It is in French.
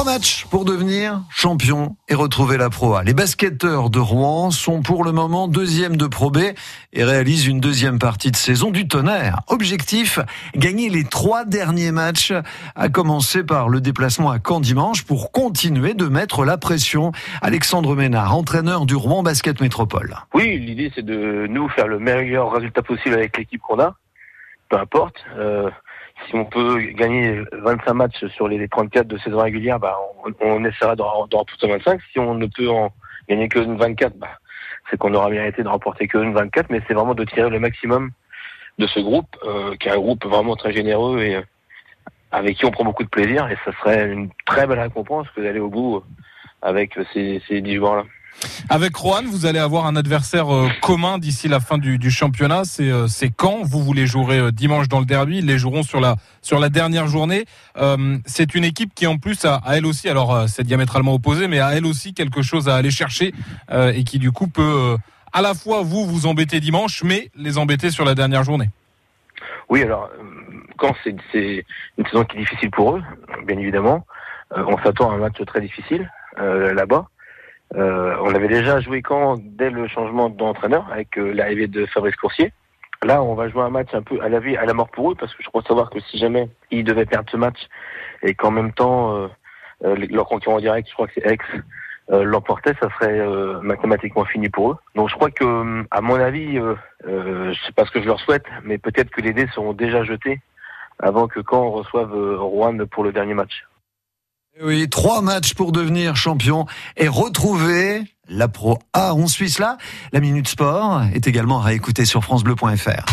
Trois matchs pour devenir champion et retrouver la Pro A. Les basketteurs de Rouen sont pour le moment deuxième de Pro B et réalisent une deuxième partie de saison du tonnerre. Objectif, gagner les trois derniers matchs, à commencer par le déplacement à Caen dimanche pour continuer de mettre la pression. Alexandre Ménard, entraîneur du Rouen Basket Métropole. Oui, l'idée c'est de nous faire le meilleur résultat possible avec l'équipe qu'on a, peu importe. Euh, si on peut gagner 25 matchs sur les 34 de saison régulière, bah, on, on essaiera d'en remporter 25. Si on ne peut en gagner que 24, bah, c'est qu'on aura mérité de remporter que 24, mais c'est vraiment de tirer le maximum de ce groupe, euh, qui est un groupe vraiment très généreux et euh, avec qui on prend beaucoup de plaisir. Et ça serait une très belle récompense que d'aller au bout avec ces, ces 10 joueurs-là. Avec Rohan, vous allez avoir un adversaire euh, commun d'ici la fin du, championnat. C'est euh, quand Vous voulez jouer euh, dimanche dans le derby? Ils les joueront sur la sur la dernière journée. c'est une équipe qui en plus a, elle aussi, alors c'est diamétralement opposé, mais a elle aussi quelque chose à aller chercher et qui du coup peut à la fois vous vous embêter dimanche, mais les embêter sur la dernière journée. Oui, alors quand c'est une saison qui est difficile pour eux, bien évidemment, on s'attend à un match très difficile là-bas. Euh, on avait déjà joué quand dès le changement d'entraîneur avec euh, l'arrivée de Fabrice Coursier. Là, on va jouer un match un peu à la vie, à la mort pour eux, parce que je crois savoir que si jamais ils devaient perdre ce match et qu'en même temps euh, leur concurrent direct, je crois que c'est Aix, l'emportait, ça serait mathématiquement fini pour eux. Donc je crois que, à mon avis, je sais pas ce que je leur souhaite, mais peut-être que les dés seront déjà jetés avant que quand on reçoive Rouen pour le dernier match. Oui, trois matchs pour devenir champion et retrouver la Pro A. On suit cela. La Minute Sport est également à réécouter sur francebleu.fr.